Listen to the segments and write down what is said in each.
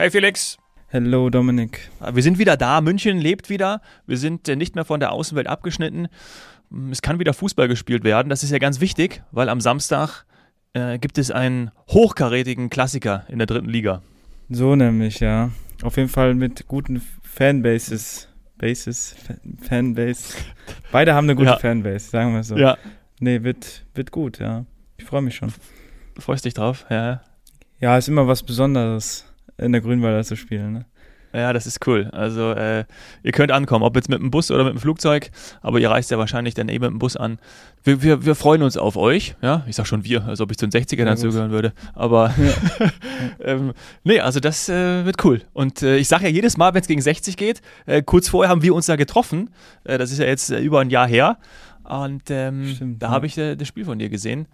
Hey Felix. Hello Dominik. Wir sind wieder da, München lebt wieder. Wir sind äh, nicht mehr von der Außenwelt abgeschnitten. Es kann wieder Fußball gespielt werden. Das ist ja ganz wichtig, weil am Samstag äh, gibt es einen hochkarätigen Klassiker in der dritten Liga. So nämlich, ja. Auf jeden Fall mit guten Fanbases. Bases, Fanbase. Beide haben eine gute ja. Fanbase, sagen wir so. Ja. Nee, wird, wird gut, ja. Ich freue mich schon. Du freust dich drauf, ja. Ja, ist immer was Besonderes, in der Grünwalder zu spielen, ne? Ja, das ist cool. Also äh, ihr könnt ankommen, ob jetzt mit dem Bus oder mit dem Flugzeug, aber ihr reist ja wahrscheinlich dann eben mit dem Bus an. Wir, wir, wir freuen uns auf euch, ja. Ich sag schon wir, als ob ich zu den 60ern dazu gehören würde. Aber ja. ähm, nee, also das äh, wird cool. Und äh, ich sage ja jedes Mal, wenn es gegen 60 geht, äh, kurz vorher haben wir uns da getroffen. Äh, das ist ja jetzt äh, über ein Jahr her. Und ähm, Stimmt, da ja. habe ich das Spiel von dir gesehen.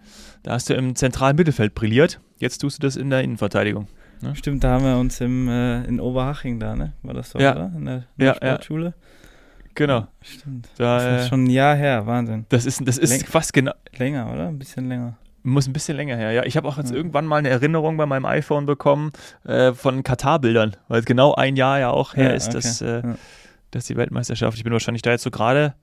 Da hast du im zentralen Mittelfeld brilliert. Jetzt tust du das in der Innenverteidigung. Ne? Stimmt, da haben wir uns im, äh, in Oberhaching da, ne? War das so, ja. oder? In der, in der ja, Sportschule? Genau. Stimmt. Da, das ist schon ein Jahr her, Wahnsinn. Das ist, das ist Läng fast genau. Länger, oder? Ein bisschen länger. Muss ein bisschen länger her, ja. Ich habe auch jetzt ja. irgendwann mal eine Erinnerung bei meinem iPhone bekommen äh, von Katar-Bildern, weil es genau ein Jahr ja auch her ja, ist, okay. dass, äh, ja. dass die Weltmeisterschaft. Ich bin wahrscheinlich da jetzt so gerade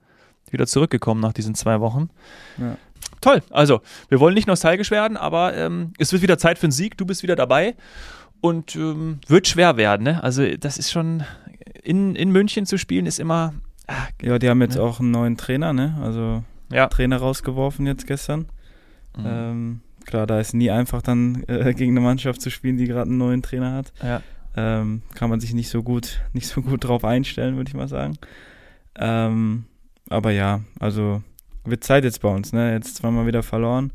wieder zurückgekommen nach diesen zwei Wochen. Ja. Toll. Also, wir wollen nicht nostalgisch werden, aber ähm, es wird wieder Zeit für einen Sieg. Du bist wieder dabei und ähm, wird schwer werden. Ne? Also, das ist schon in, in München zu spielen, ist immer. Ah, ja, die haben jetzt ne? auch einen neuen Trainer, ne? Also, ja. Trainer rausgeworfen jetzt gestern. Mhm. Ähm, klar, da ist nie einfach dann äh, gegen eine Mannschaft zu spielen, die gerade einen neuen Trainer hat. Ja. Ähm, kann man sich nicht so gut, nicht so gut drauf einstellen, würde ich mal sagen. Ähm, aber ja, also wird Zeit jetzt bei uns, ne? Jetzt zweimal wieder verloren.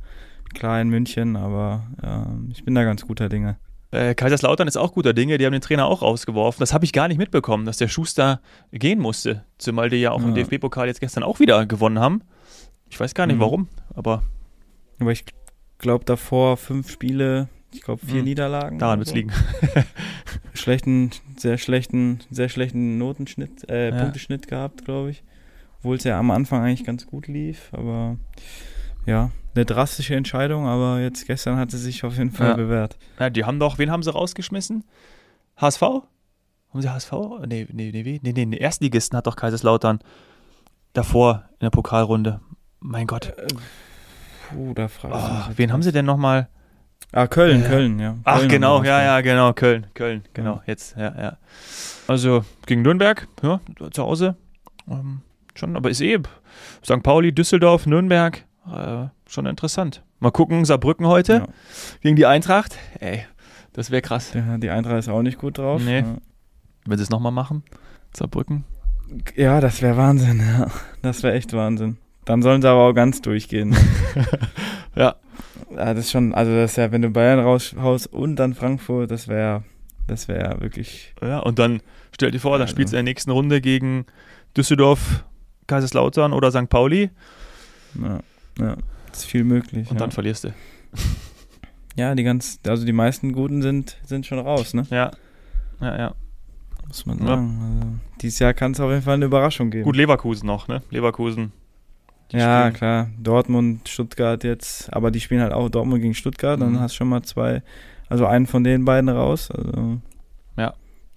Klar in München, aber ich bin da ganz guter Dinge. Äh, Kaiserslautern ist auch guter Dinge, die haben den Trainer auch rausgeworfen. Das habe ich gar nicht mitbekommen, dass der Schuster gehen musste. Zumal die ja auch ja. im DFB-Pokal jetzt gestern auch wieder gewonnen haben. Ich weiß gar nicht mhm. warum, aber. Aber ich glaube davor fünf Spiele, ich glaube vier mhm. Niederlagen. Daran wird es so. liegen. schlechten, sehr schlechten, sehr schlechten Notenschnitt, äh, ja. Punkteschnitt gehabt, glaube ich. Obwohl es ja am Anfang eigentlich ganz gut lief, aber ja, eine drastische Entscheidung, aber jetzt gestern hat sie sich auf jeden Fall ja. bewährt. Ja, die haben doch, wen haben sie rausgeschmissen? HSV? Haben sie HSV? Nee, nee, nee, nee, nee, nee. Erstligisten hat doch Kaiserslautern davor in der Pokalrunde. Mein Gott. Äh, puh, da frage ich oh, Wen haben sie denn nochmal? Ah, Köln, äh, Köln, ja. Ach, Köln genau, ja, ja, genau, Köln, Köln, genau, ja. jetzt, ja, ja. Also gegen Nürnberg, ja, zu Hause. Ähm, schon, aber ist eh St. Pauli, Düsseldorf, Nürnberg, äh, schon interessant. Mal gucken, Saarbrücken heute ja. gegen die Eintracht. Ey, das wäre krass. Ja, die Eintracht ist auch nicht gut drauf. Nee. Ja. Wenn sie es nochmal machen, Saarbrücken. Ja, das wäre Wahnsinn, ja. Das wäre echt Wahnsinn. Dann sollen sie aber auch ganz durchgehen. ja. ja. Das ist schon, also das ist ja, wenn du Bayern raushaust und dann Frankfurt, das wäre, das wäre wirklich. Ja, und dann stell dir vor, dann also. spielst du in der nächsten Runde gegen Düsseldorf, Kaiserslautern oder St. Pauli. Ja, ja, ist viel möglich. Und ja. dann verlierst du. Ja, die ganz, also die meisten Guten sind, sind schon raus, ne? Ja. Ja, ja. Muss man sagen. Ja. Also, dieses Jahr kann es auf jeden Fall eine Überraschung geben. Gut, Leverkusen noch, ne? Leverkusen. Ja, spielen. klar. Dortmund, Stuttgart jetzt, aber die spielen halt auch Dortmund gegen Stuttgart, mhm. dann hast du schon mal zwei, also einen von den beiden raus. Also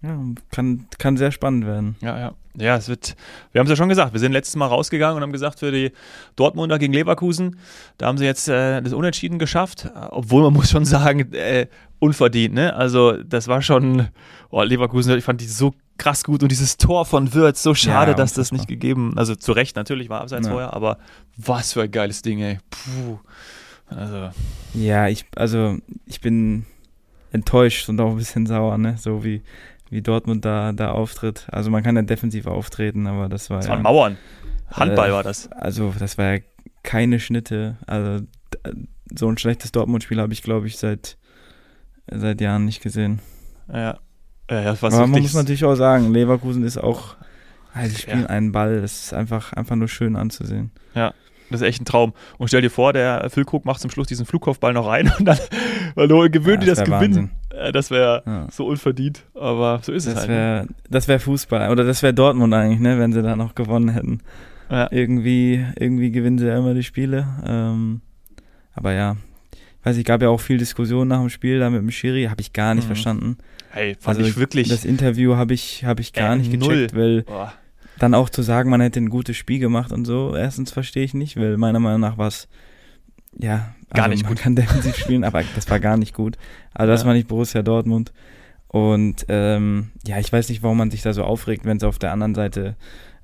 ja. Kann, kann sehr spannend werden. Ja, ja. Ja, es wird, wir haben es ja schon gesagt, wir sind letztes Mal rausgegangen und haben gesagt, für die Dortmunder gegen Leverkusen, da haben sie jetzt äh, das Unentschieden geschafft, obwohl man muss schon sagen, äh, unverdient, ne? Also das war schon, oh, Leverkusen, ich fand die so krass gut und dieses Tor von Würz, so schade, ja, dass das nicht gegeben, also zu Recht natürlich, war abseits ja. vorher, aber was für ein geiles Ding, ey. Puh. Also. Ja, ich, also ich bin enttäuscht und auch ein bisschen sauer, ne? So wie wie Dortmund da, da auftritt. Also man kann ja defensiv auftreten, aber das war. Das ja, waren Mauern. Handball äh, war das. Also das war ja keine Schnitte. Also so ein schlechtes Dortmund-Spiel habe ich, glaube ich, seit, seit Jahren nicht gesehen. Ja. ja das war aber man muss natürlich auch sagen, Leverkusen ist auch. Also sie spielen ja. einen Ball, das ist einfach, einfach nur schön anzusehen. Ja, das ist echt ein Traum. Und stell dir vor, der Füllkrug macht zum Schluss diesen Flugkopfball noch rein und dann weil gewöhnt ja, die das gewinnen. Wahnsinn. Das wäre ja. so unverdient, aber so ist das es halt. Wär, ne? Das wäre Fußball oder das wäre Dortmund eigentlich, ne, wenn sie da noch gewonnen hätten. Ja. Irgendwie, irgendwie gewinnen sie ja immer die Spiele. Ähm, aber ja, ich weiß, ich gab ja auch viel Diskussion nach dem Spiel da mit dem Schiri, habe ich gar nicht mhm. verstanden. Hey, fand Also ich wirklich. Das Interview habe ich, hab ich gar Äh, nicht null. gecheckt, weil Boah. dann auch zu sagen, man hätte ein gutes Spiel gemacht und so, erstens verstehe ich nicht, weil meiner Meinung nach war es, ja, Gar also nicht man gut. kann defensiv spielen, aber das war gar nicht gut. Also das Ja. war nicht Borussia Dortmund. Und ähm, ja, ich weiß nicht, warum man sich da so aufregt, wenn es auf der anderen Seite,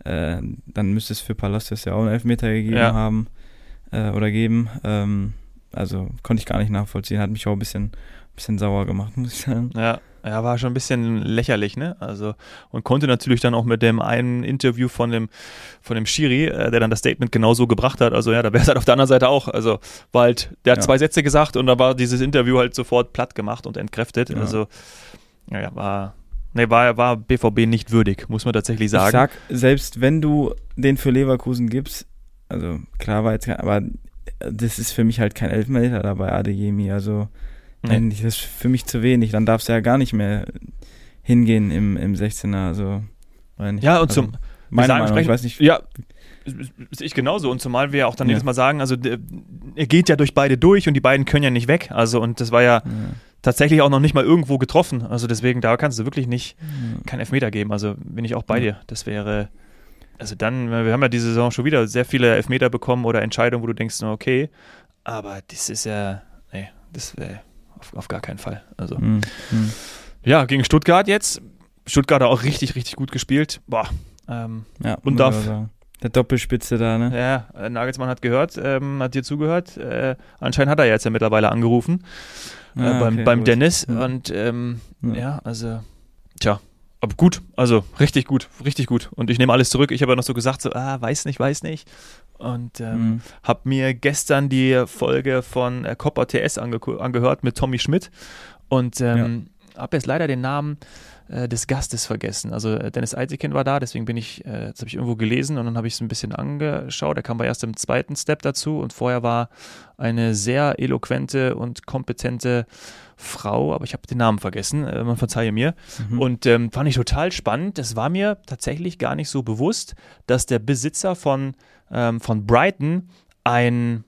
äh, dann müsste es für Palacios ja auch einen Elfmeter gegeben Ja. haben äh, oder geben. Ähm, also konnte ich gar nicht nachvollziehen, hat mich auch ein bisschen, bisschen sauer gemacht, muss ich sagen. Ja, ja, war schon ein bisschen lächerlich, ne? Also und konnte natürlich dann auch mit dem einen Interview von dem von dem Schiri, äh, der dann das Statement genauso gebracht hat. Also ja, da wäre es halt auf der anderen Seite auch. Also war halt, der hat Ja. zwei Sätze gesagt und da war dieses Interview halt sofort platt gemacht und entkräftet. Ja. Also ja, ja, war nee, war war BVB nicht würdig, muss man tatsächlich sagen. Ich sag, selbst wenn du den für Leverkusen gibst, also klar war jetzt aber das ist für mich halt kein Elfmeter dabei, Adeyemi. Also. Nein, das ist für mich zu wenig. Dann darfst du ja gar nicht mehr hingehen im, im 16er. Also, ich. Ja, und also, zum meine sagen, Meinung, ich sprechen- weiß nicht. Ja, sehe ich genauso. Und zumal wir auch dann Ja. jedes Mal sagen, also er geht ja durch beide durch und die beiden können ja nicht weg. Also und das war ja Ja, tatsächlich auch noch nicht mal irgendwo getroffen. Also deswegen, da kannst du wirklich nicht ja. keinen Elfmeter geben. Also bin ich auch bei dir. Das wäre, also dann, wir haben ja diese Saison schon wieder sehr viele Elfmeter bekommen oder Entscheidungen, wo du denkst, okay, aber das ist ja, nee, das wäre auf, auf gar keinen Fall. Also Hm, hm. ja, gegen Stuttgart jetzt. Stuttgart hat auch richtig, richtig gut gespielt. Boah, ähm, ja Und darf-. Der Doppelspitze da, ne? Ja, äh, Nagelsmann hat gehört, ähm, hat dir zugehört. Äh, anscheinend hat er jetzt ja mittlerweile angerufen äh, Ah, beim, okay, beim. Dennis. Ja. Und ähm, Ja. ja. also, tja, aber gut, also richtig gut, richtig gut. Und ich nehme alles zurück. Ich habe ja noch so gesagt, so, ah, weiß nicht, weiß nicht. Und ähm, Hm. habe mir gestern die Folge von äh, Copper TS ange angehört mit Tommy Schmidt und ähm, habe jetzt leider den Namen äh, des Gastes vergessen. Also äh, Dennis Eitekin war da, deswegen bin ich, äh, das habe ich irgendwo gelesen und dann habe ich es ein bisschen angeschaut. Er kam aber erst im zweiten Step dazu und vorher war eine sehr eloquente und kompetente Frau, aber ich habe den Namen vergessen, äh, man verzeihe mir. Mhm. Und ähm, fand ich total spannend. Das war mir tatsächlich gar nicht so bewusst, dass der Besitzer von, ähm, von Brighton ein,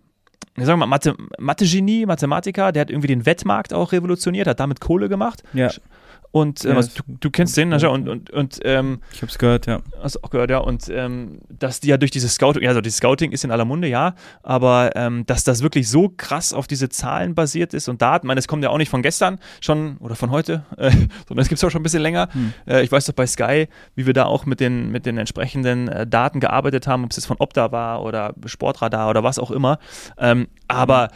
sagen wir mal, Mathe, Mathe-Genie, Mathematiker, der hat irgendwie den Wettmarkt auch revolutioniert, hat damit Kohle gemacht. ja, Und äh, Ja, ist du, du kennst den, ja. und, und, und ähm, ich hab's gehört, ja. Hast du auch gehört, ja. Und ähm, dass die ja durch dieses Scouting, ja, also dieses Scouting ist in aller Munde, ja, aber ähm, dass das wirklich so krass auf diese Zahlen basiert ist und Daten, ich meine, das kommt ja auch nicht von gestern schon oder von heute, äh, sondern es gibt es auch schon ein bisschen länger. Hm. Äh, ich weiß doch bei Sky, wie wir da auch mit den, mit den entsprechenden äh, Daten gearbeitet haben, ob es jetzt von Opta war oder Sportradar oder was auch immer. Ähm, aber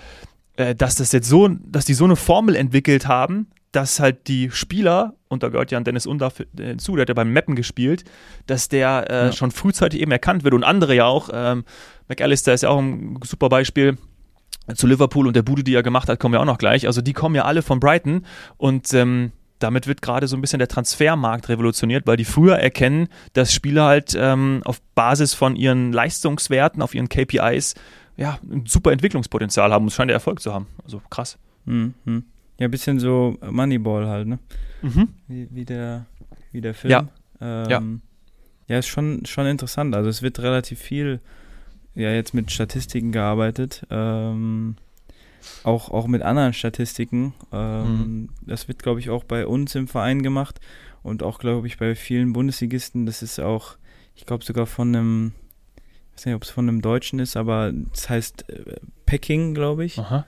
äh, dass das jetzt so, dass die so eine Formel entwickelt haben, dass halt die Spieler, und da gehört ja ein Dennis Undaff äh, hinzu, der hat ja beim Mappen gespielt, dass der äh, Ja. schon frühzeitig eben erkannt wird und andere ja auch. Ähm, McAllister ist ja auch ein super Beispiel zu Liverpool und der Bude, die er gemacht hat, kommen wir auch noch gleich. Also die kommen ja alle von Brighton und ähm, damit wird gerade so ein bisschen der Transfermarkt revolutioniert, weil die früher erkennen, dass Spieler halt ähm, auf Basis von ihren Leistungswerten, auf ihren KPIs, ja, ein super Entwicklungspotenzial haben und es scheint der Erfolg zu haben. Also krass. Hm, hm. Ja, ein bisschen so Moneyball halt, ne? Mhm. Wie, wie, der, wie der Film. Ja. Ähm, Ja. ja. ist schon, schon interessant. Also es wird relativ viel ja jetzt mit Statistiken gearbeitet. Ähm, auch, auch mit anderen Statistiken. Ähm, Das wird, glaube ich, auch bei uns im Verein gemacht und auch, glaube ich, bei vielen Bundesligisten. Das ist auch, ich glaube, sogar von einem, ich weiß nicht, ob es von einem Deutschen ist, aber es heißt äh, Packing, glaube ich Aha.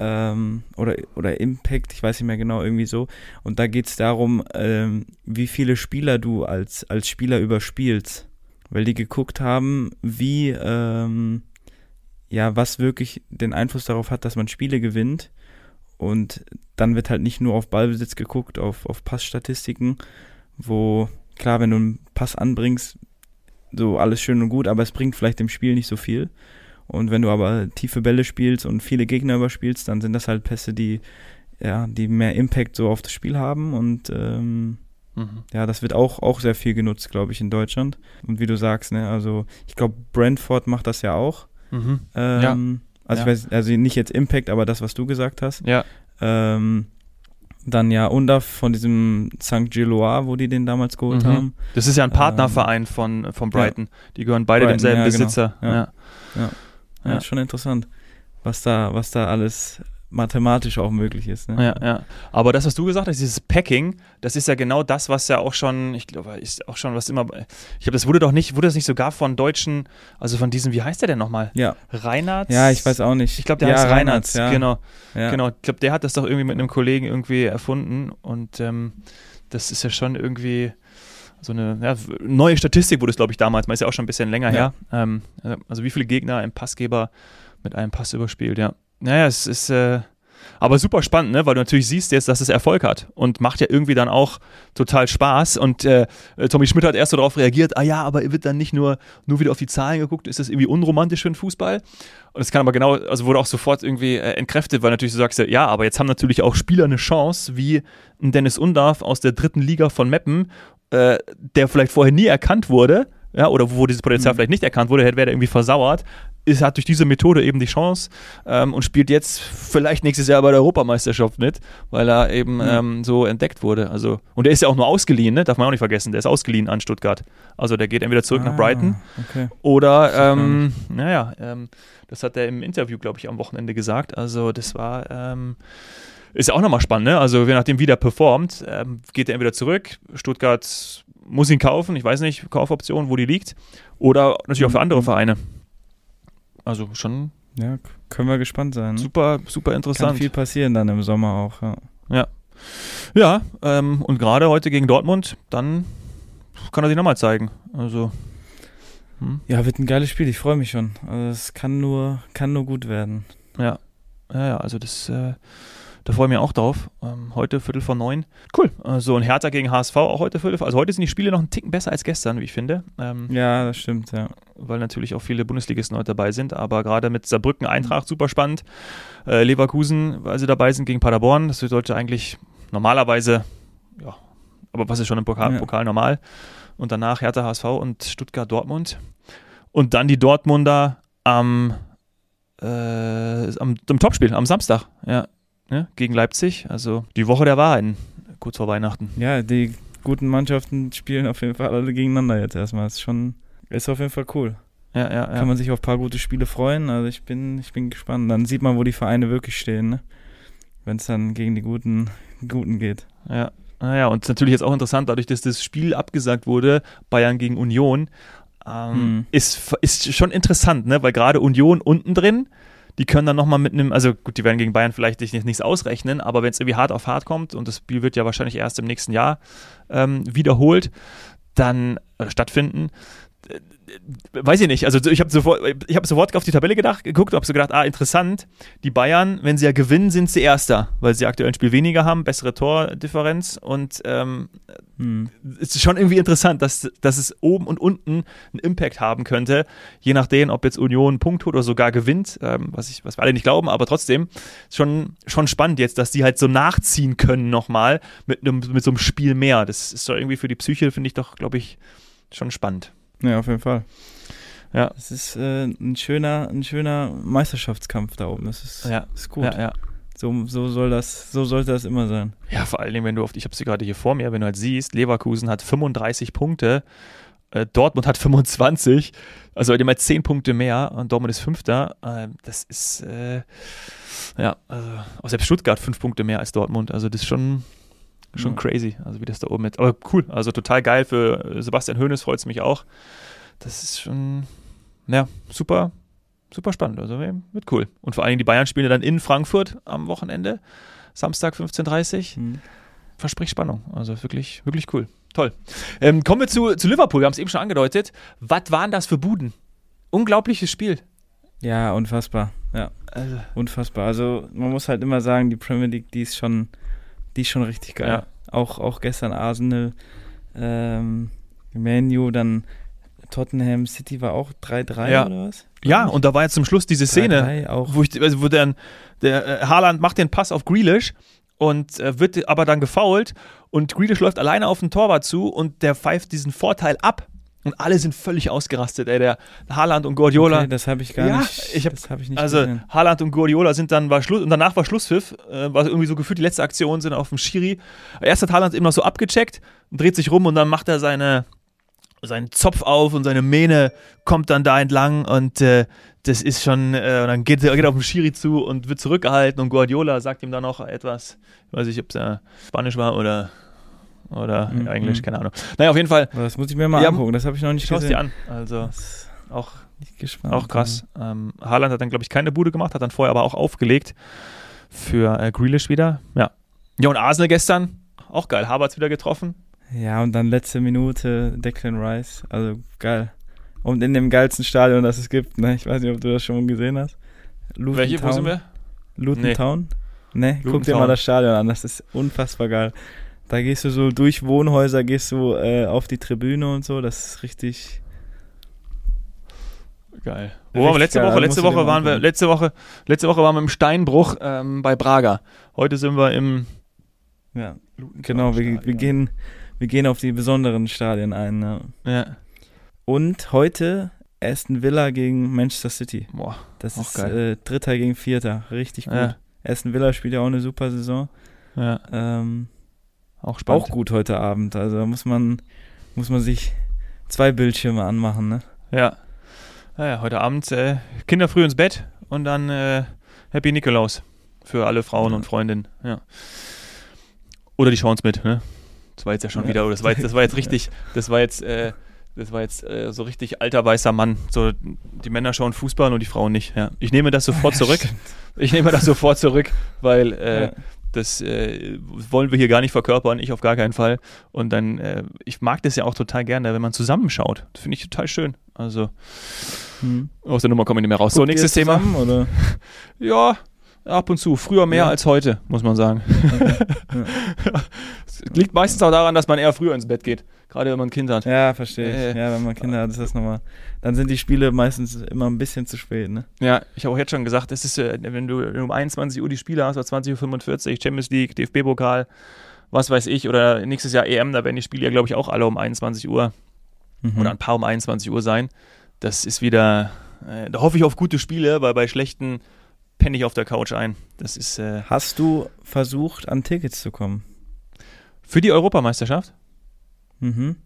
Ähm, oder, oder Impact, ich weiß nicht mehr genau, irgendwie so. Und da geht es darum, ähm, wie viele Spieler du als, als Spieler überspielst. Weil die geguckt haben, wie, ähm, ja, was wirklich den Einfluss darauf hat, dass man Spiele gewinnt. Und dann wird halt nicht nur auf Ballbesitz geguckt, auf, auf Passstatistiken, wo, klar, wenn du einen Pass anbringst, so alles schön und gut, aber es bringt vielleicht im Spiel nicht so viel. Und wenn du aber tiefe Bälle spielst und viele Gegner überspielst, dann sind das halt Pässe, die, ja, die mehr Impact so auf das Spiel haben. Und ähm, Mhm. ja, das wird auch, auch sehr viel genutzt, glaube ich, in Deutschland. Und wie du sagst, ne, also ich glaube, Brentford macht das ja auch. Mhm. Ähm, Also Ja. ich weiß, also nicht jetzt Impact, aber das, was du gesagt hast. Ja. Ähm, dann ja Undaf von diesem St. Gillois, wo die den damals geholt Mhm. haben. Das ist ja ein Partnerverein von, von Brighton. Die gehören beide Brighton, demselben ja, genau. Besitzer. Ja. Ja. Ja, Ja. ist schon interessant, was da, was da alles mathematisch auch möglich ist. Ne? Ja, ja. Aber das, was du gesagt hast, dieses Packing, das ist ja genau das, was ja auch schon, ich glaube, ist auch schon was immer. Ich glaube, das wurde doch nicht, wurde das nicht sogar von Deutschen, also von diesem, wie heißt der denn nochmal? Ja. Reinhardt? Ja, ich weiß auch nicht. Ich glaube, der ja, heißt Reinhardt, Reinhardt, ja. genau. Ja. Genau. Ich glaube, der hat das doch irgendwie mit einem Kollegen irgendwie erfunden und ähm, das ist ja schon irgendwie so eine ja, neue Statistik wurde es, glaube ich, damals, man ist ja auch schon ein bisschen länger Ja. her. Ähm, also wie viele Gegner ein Passgeber mit einem Pass überspielt, ja. Naja, es ist äh, aber super spannend, ne? weil du natürlich siehst jetzt, dass es Erfolg hat und macht ja irgendwie dann auch total Spaß. Und äh, Tommy Schmidt hat erst so darauf reagiert, ah ja, aber wird dann nicht nur, nur wieder auf die Zahlen geguckt, ist das irgendwie unromantisch für den Fußball? Und es kann aber genau, also wurde auch sofort irgendwie äh, entkräftet, weil natürlich du sagst, ja, aber jetzt haben natürlich auch Spieler eine Chance, wie ein Dennis Undarf aus der dritten Liga von Meppen, äh, der vielleicht vorher nie erkannt wurde, ja, oder wo dieses Potenzial Mhm. vielleicht nicht erkannt wurde, wäre er irgendwie versauert, ist, hat durch diese Methode eben die Chance ähm, und spielt jetzt vielleicht nächstes Jahr bei der Europameisterschaft mit, weil er eben Mhm. ähm, so entdeckt wurde. Also, und der ist ja auch nur ausgeliehen, ne? darf man auch nicht vergessen, der ist ausgeliehen an Stuttgart. Also der geht entweder zurück nach Ah, Brighton Okay. oder, ähm, naja, ähm, das hat er im Interview, glaube ich, am Wochenende gesagt. Also das war, ähm, ist ja auch nochmal spannend, ne? Also je nachdem, wie der performt, ähm, geht er entweder zurück, Stuttgart muss ihn kaufen, ich weiß nicht, Kaufoption, wo die liegt, oder natürlich auch für andere. Vereine. Also schon Ja, können wir gespannt sein. Ne? super, super Kann interessant. viel passieren dann im Sommer auch. Ja. Ja, ähm, und gerade heute gegen Dortmund, dann kann er sich nochmal zeigen. Also, hm, ja, wird ein geiles Spiel. Ich freue mich schon. Also es kann nur, kann nur gut werden. ja. Ja, ja, also das, äh, da freue ich mich auch drauf. Ähm, heute Viertel vor neun. Cool. Also ein Hertha gegen HSV auch heute Viertel vor. Also heute sind die Spiele noch einen Ticken besser als gestern, wie ich finde. Ähm, Ja, das stimmt, ja. weil natürlich auch viele Bundesligisten heute dabei sind. Aber gerade mit Saarbrücken Eintracht super spannend. Äh, Leverkusen, weil sie dabei sind gegen Paderborn. Das sollte eigentlich normalerweise, ja, aber was ist schon im Pokal, Ja. Pokal normal. Und danach Hertha HSV und Stuttgart Dortmund. Und dann die Dortmunder am, äh, am, am Topspiel, am Samstag, ja, ne, gegen Leipzig. Also die Woche der Wahrheiten, kurz vor Weihnachten. Ja, die guten Mannschaften spielen auf jeden Fall alle gegeneinander jetzt erstmal. Ist schon, ist auf jeden Fall cool. Ja, ja, ja. Kann man sich auf ein paar gute Spiele freuen. Also ich bin, ich bin gespannt. Dann sieht man, wo die Vereine wirklich stehen, ne? Wenn es dann gegen die guten, guten geht. Ja, naja, und natürlich jetzt auch interessant, dadurch, dass das Spiel abgesagt wurde, Bayern gegen Union, ähm, Hm. ist, ist schon interessant, ne? weil gerade Union unten drin, die können dann nochmal mit einem, also gut, die werden gegen Bayern vielleicht nicht, nichts ausrechnen, aber wenn es irgendwie hart auf hart kommt und das Spiel wird ja wahrscheinlich erst im nächsten Jahr ähm, wiederholt, dann oder stattfinden, äh, weiß ich nicht, also ich habe sofort, ich habe sofort auf die Tabelle gedacht, geguckt und habe so gedacht, ah, interessant, die Bayern, wenn sie ja gewinnen, sind sie Erster, weil sie aktuell ein Spiel weniger haben, bessere Tordifferenz und ähm, Hm. es ist schon irgendwie interessant, dass, dass es oben und unten einen Impact haben könnte, je nachdem, ob jetzt Union einen Punkt holt oder sogar gewinnt, ähm, was, ich, was wir alle nicht glauben, aber trotzdem schon, schon spannend jetzt, dass die halt so nachziehen können nochmal mit, einem, mit so einem Spiel mehr. Das ist doch irgendwie für die Psyche, finde ich doch, glaube ich, schon spannend. Ja, auf jeden Fall. Ja. Es ist äh, ein schöner, ein schöner Meisterschaftskampf da oben. Das ist, Ja. ist gut. Ja, ja. So, so soll das, so sollte das immer sein. Ja, vor allen Dingen, wenn du auf, ich habe sie gerade hier vor mir, wenn du halt siehst, Leverkusen hat 35 Punkte, äh, Dortmund hat 25, also die haben halt 10 Punkte mehr und Dortmund ist Fünfter. Äh, das ist, äh, ja, also auch selbst Stuttgart 5 Punkte mehr als Dortmund, also das ist schon, schon Ja. crazy, also wie das da oben mit. Aber cool, also total geil für äh, Sebastian Hoeneß, freut es mich auch. Das ist schon, ja, super, super spannend, also wird cool. Und vor allen Dingen die Bayern spielen ja dann in Frankfurt am Wochenende, Samstag 15.30 Uhr Hm. verspricht Spannung. Also wirklich, wirklich cool. Toll. Ähm, kommen wir zu, zu Liverpool. Wir haben es eben schon angedeutet. Was waren das für Buden? Unglaubliches Spiel. Ja, unfassbar. Ja, Also, unfassbar. Also man muss halt immer sagen, die Premier League, die ist schon, die ist schon richtig geil. Ja. Auch, auch gestern Arsenal, ähm, Manu, dann Tottenham City war auch 3-3 Ja. oder was? ja, und da war jetzt zum Schluss diese Szene, 3-3 auch. wo, ich, also wo der, der äh, Haaland macht den Pass auf Grealish und äh, wird aber dann gefoult und Grealish läuft alleine auf den Torwart zu und der pfeift diesen Vorteil ab. Und alle sind völlig ausgerastet, ey. Der Haaland und Guardiola. Okay, das habe ich gar Ja, nicht. ich hab- das habe ich nicht Also gesehen. Haaland und Guardiola sind dann, war Schluss, und danach war Schlusspfiff, äh, war irgendwie so gefühlt die letzte Aktion, sind auf dem Schiri. Erst hat Haaland eben noch so abgecheckt, dreht sich rum und dann macht er seine, seinen Zopf auf und seine Mähne kommt dann da entlang und äh, das ist schon, äh, dann geht er geht auf den Schiri zu und wird zurückgehalten und Guardiola sagt ihm dann noch etwas, ich weiß nicht, ob es äh, Spanisch war oder, oder Mhm. Englisch, keine Ahnung. Naja, auf jeden Fall, das muss ich mir mal Ja, angucken, das habe ich noch nicht schau es gesehen. dir an. Also auch, bin ich gespannt. auch krass. Ähm, Haaland hat dann, glaube ich, keine Bude gemacht, hat dann vorher aber auch aufgelegt für äh, Grealish wieder. Ja. Ja, und Arsenal gestern, auch geil. Havertz wieder getroffen. Ja, und dann letzte Minute Declan Rice. Also geil. Und in dem geilsten Stadion, das es gibt. Ne? Ich weiß nicht, ob du das schon gesehen hast. Luton Welche, wo Town. sind wir? Luton Nee. Town? Ne, guck dir mal das Stadion an. Das ist unfassbar geil. Da gehst du so durch Wohnhäuser, gehst du äh, auf die Tribüne und so. Das ist richtig. Geil. Wo waren wir letzte geil, Woche? Letzte Woche waren wir, letzte Woche, letzte Woche waren wir im Steinbruch ähm, bei Braga. Heute sind wir im Ja, genau. Wir, wir, gehen, wir gehen auf die besonderen Stadien ein. Ne? Ja. Und heute Aston Villa gegen Manchester City. Boah. Das ist geil. äh, Dritter gegen Vierter. Richtig gut. Ja. Aston Villa spielt ja auch eine super Saison. Ja. Ähm, Auch spannend. auch gut heute Abend. Also da muss man, muss man sich zwei Bildschirme anmachen. Ne? Ja. ja. Ja, heute Abend äh, Kinder früh ins Bett und dann äh, Happy Nikolaus für alle Frauen und Freundinnen. Ja. Oder die schauen es mit, ne? Das war jetzt ja schon Ja. wieder, oder das war jetzt, das war jetzt richtig, das war jetzt, äh, das war jetzt äh, so richtig alter weißer Mann. So, die Männer schauen Fußball und die Frauen nicht. Ja. Ich nehme das sofort Ja, zurück. Ich nehme das sofort zurück, weil äh, Ja. Das äh, wollen wir hier gar nicht verkörpern, ich auf gar keinen Fall. Und dann, äh, ich mag das ja auch total gerne, wenn man zusammenschaut. Das finde ich total schön. Also, Hm. aus der Nummer komme ich nicht mehr raus. So, Guckt ihr nächstes Thema. Oder? Ja, ab und zu. Früher mehr Ja. als heute, muss man sagen. Ja. Es liegt meistens auch daran, dass man eher früher ins Bett geht. Gerade wenn man ein Kind hat. Ja, verstehe ich. Äh. ja, wenn man Kinder hat, ist das nochmal. Dann sind die Spiele meistens immer ein bisschen zu spät, ne? Ja, ich habe auch jetzt schon gesagt, es ist, äh, wenn du wenn du um 21 Uhr die Spiele hast, oder 20.45 Uhr, Champions League, DFB-Pokal, was weiß ich, oder nächstes Jahr EM, da werden die Spiele ja, glaube ich, auch alle um 21 Uhr Mhm. oder ein paar um 21 Uhr sein. Das ist wieder, äh, da hoffe ich auf gute Spiele, weil bei schlechten penne ich auf der Couch ein. Das ist äh, Hast du versucht, an Tickets zu kommen? für die Europameisterschaft Mhm.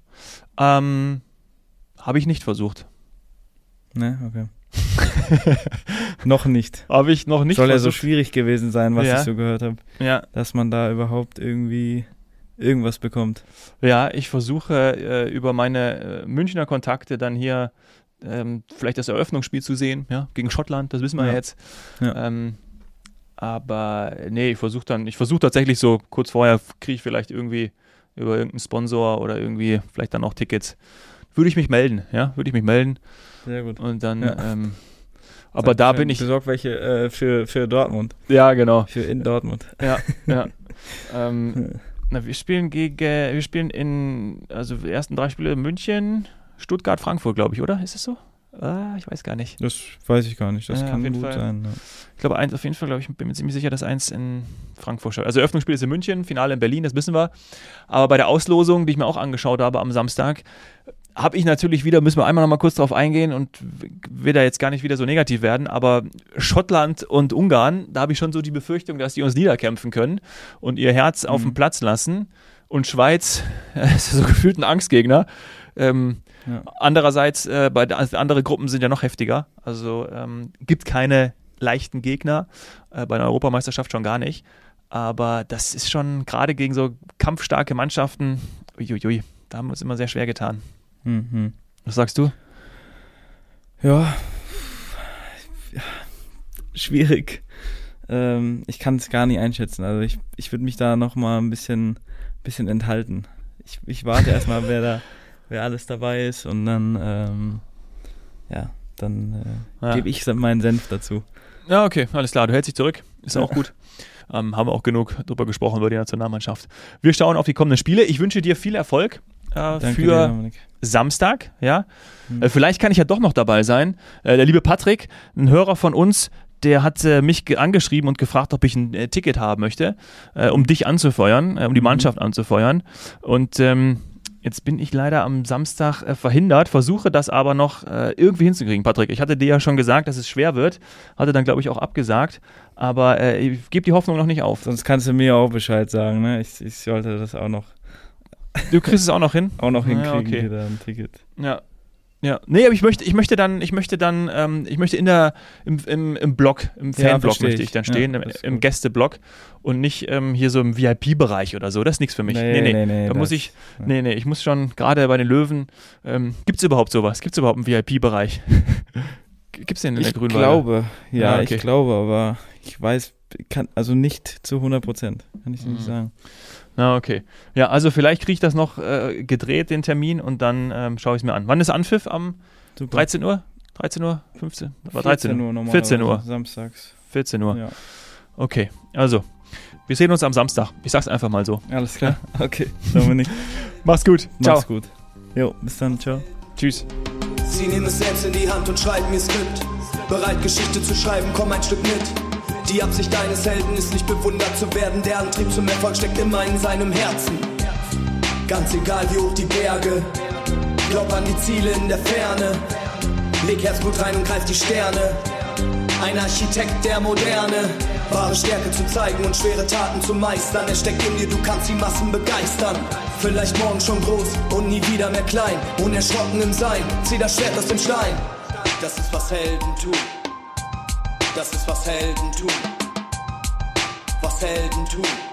ähm, habe ich nicht versucht. Ne, okay. Noch nicht. Habe ich noch nicht Soll ja so versucht. schwierig gewesen sein, was Ja. ich so gehört habe, ja, dass man da überhaupt irgendwie irgendwas bekommt. ja, ich versuche äh, über meine äh, Münchner Kontakte dann hier ähm, vielleicht das Eröffnungsspiel zu sehen, ja, gegen Schottland, das wissen wir ja Ja. jetzt. Ja. Ähm, aber nee, ich versuche dann, ich versuche tatsächlich so kurz vorher kriege ich vielleicht irgendwie über irgendeinen Sponsor oder irgendwie vielleicht dann auch Tickets. Würde ich mich melden, ja, würde ich mich melden Sehr gut. und dann. Ja. Ähm, aber da bin ich. Besorgt welche äh, für, für Dortmund. Ja, genau. Für in Dortmund. Ja, ja. ähm, na, wir spielen gegen, wir spielen in, also die ersten drei Spiele München, Stuttgart, Frankfurt, glaube ich, oder? Ist es so? Ah, ich weiß gar nicht. Das weiß ich gar nicht. Das Ja, auf kann gut Fall. sein. Ja. Ich glaube, eins auf jeden Fall, glaube ich, bin mir ziemlich sicher, dass eins in Frankfurt statt. Also Eröffnungsspiel ist in München, Finale in Berlin, das wissen wir. Aber bei der Auslosung, die ich mir auch angeschaut habe am Samstag, habe ich natürlich wieder, müssen wir einmal noch mal kurz drauf eingehen und will da jetzt gar nicht wieder so negativ werden, aber Schottland und Ungarn, da habe ich schon so die Befürchtung, dass die uns niederkämpfen können und ihr Herz auf Mhm. den Platz lassen. Und Schweiz ist so gefühlt ein Angstgegner. Ähm, Ja. Andererseits, äh, bei, also andere Gruppen sind ja noch heftiger. Also ähm, gibt keine leichten Gegner, äh, bei einer Europameisterschaft schon gar nicht. Aber das ist schon gerade gegen so kampfstarke Mannschaften, uiuiui, da haben wir uns immer sehr schwer getan. Mhm. Was sagst du? Ja. Schwierig. Ähm, ich kann es gar nicht einschätzen. Also ich, ich würde mich da noch mal ein bisschen, bisschen enthalten. Ich, ich warte erstmal, wer da, wer alles dabei ist und dann, ähm, ja, dann äh, Ja. gebe ich meinen Senf dazu. Ja, okay, alles klar. Du hältst dich zurück. Ist Ja. auch gut. Ähm, haben wir auch genug drüber gesprochen über die Nationalmannschaft. Wir schauen auf die kommenden Spiele. Ich wünsche dir viel Erfolg äh, für dir. Samstag, ja. Hm. Äh, vielleicht kann ich ja doch noch dabei sein. Äh, der liebe Patrick, ein Hörer von uns, der hat äh, mich ge- angeschrieben und gefragt, ob ich ein äh, Ticket haben möchte, äh, um dich anzufeuern, um die Mhm. Mannschaft anzufeuern. Und ähm, jetzt bin ich leider am Samstag äh, verhindert, versuche das aber noch äh, irgendwie hinzukriegen, Patrick. Ich hatte dir ja schon gesagt, dass es schwer wird, hatte dann, glaube ich, auch abgesagt. Aber äh, ich gebe die Hoffnung noch nicht auf. Sonst kannst du mir auch Bescheid sagen, ne? Ich, ich sollte das auch noch Du kriegst es auch noch hin? Auch noch Ah, ja, hinkriegen, okay. wieder ein Ticket. Ja. Ja, nee, aber ich möchte, ich möchte dann, ich möchte dann, ähm, ich möchte in der, im, im, im Blog, im Ja, Fanblog versteh möchte ich ich. dann Ja, stehen, das im, im gut. Gästeblock und nicht ähm, hier so im VIP-Bereich oder so. Das ist nichts für mich. Nee, nee. da das- muss ich, ja. nee, nee, ich muss schon, gerade bei den Löwen, ähm, gibt es überhaupt sowas? Gibt es überhaupt einen VIP-Bereich? Gibt es den in der Ich Grünwalde? glaube, ja, Ja, okay. ich glaube, aber ich weiß, kann, also nicht zu 100 Prozent, kann ich dir nicht Mhm. sagen. Na, okay. Ja, also vielleicht kriege ich das noch äh, gedreht, den Termin, und dann ähm, schaue ich es mir an. Wann ist Anpfiff? Am Super. 13 Uhr? 13 Uhr? 15? Aber 13 Uhr. normalerweise, 14 Uhr. Samstags. 14 Uhr. Ja. Okay, also. Wir sehen uns am Samstag. Ich sag's einfach mal so. Alles klar. Okay, Dominik, Mach's gut. Ciao. mach's gut. Jo, bis dann, ciao. Tschüss. Sie nehmen es selbst in die Hand und schreiben ihr Skript. Bereit, Geschichte zu schreiben, komm ein Stück mit. Die Absicht deines Helden ist nicht bewundert zu werden. Der Antrieb zum Erfolg steckt immer in seinem Herzen. Ganz egal wie hoch die Berge. Glaub an die Ziele in der Ferne. Leg Herzblut rein und greif die Sterne. Ein Architekt der Moderne. Wahre Stärke zu zeigen und schwere Taten zu meistern. Er steckt in dir, du kannst die Massen begeistern. Vielleicht morgen schon groß und nie wieder mehr klein. Unerschrocken im Sein, zieh das Schwert aus dem Stein. Das ist was Helden tun. Das ist was Helden tun. Was Helden tun.